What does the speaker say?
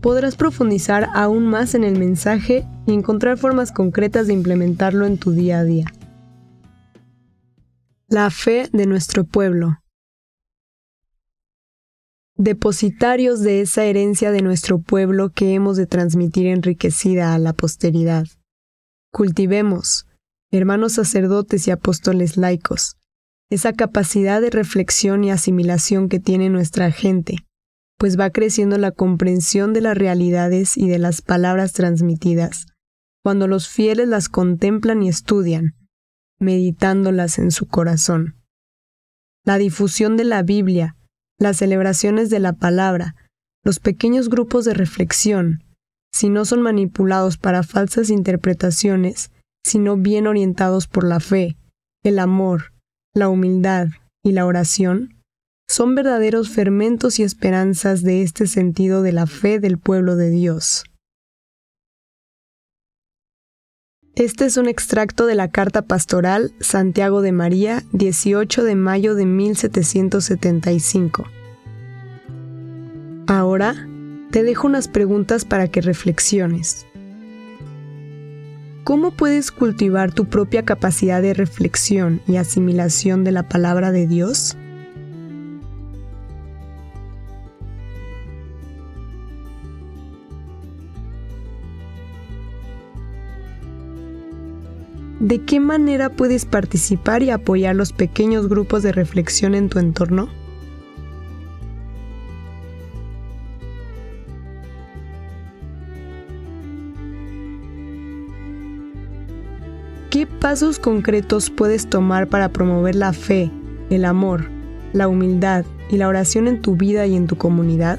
podrás profundizar aún más en el mensaje y encontrar formas concretas de implementarlo en tu día a día. La fe de nuestro pueblo. Depositarios de esa herencia de nuestro pueblo que hemos de transmitir enriquecida a la posteridad. Cultivemos, hermanos sacerdotes y apóstoles laicos, esa capacidad de reflexión y asimilación que tiene nuestra gente pues va creciendo la comprensión de las realidades y de las palabras transmitidas, cuando los fieles las contemplan y estudian, meditándolas en su corazón. La difusión de la Biblia, las celebraciones de la palabra, los pequeños grupos de reflexión, si no son manipulados para falsas interpretaciones, sino bien orientados por la fe, el amor, la humildad y la oración, son verdaderos fermentos y esperanzas de este sentido de la fe del pueblo de Dios. Este es un extracto de la carta pastoral Santiago de María, 18 de mayo de 1775. Ahora te dejo unas preguntas para que reflexiones. ¿Cómo puedes cultivar tu propia capacidad de reflexión y asimilación de la palabra de Dios? ¿De qué manera puedes participar y apoyar los pequeños grupos de reflexión en tu entorno? ¿Qué pasos concretos puedes tomar para promover la fe, el amor, la humildad y la oración en tu vida y en tu comunidad?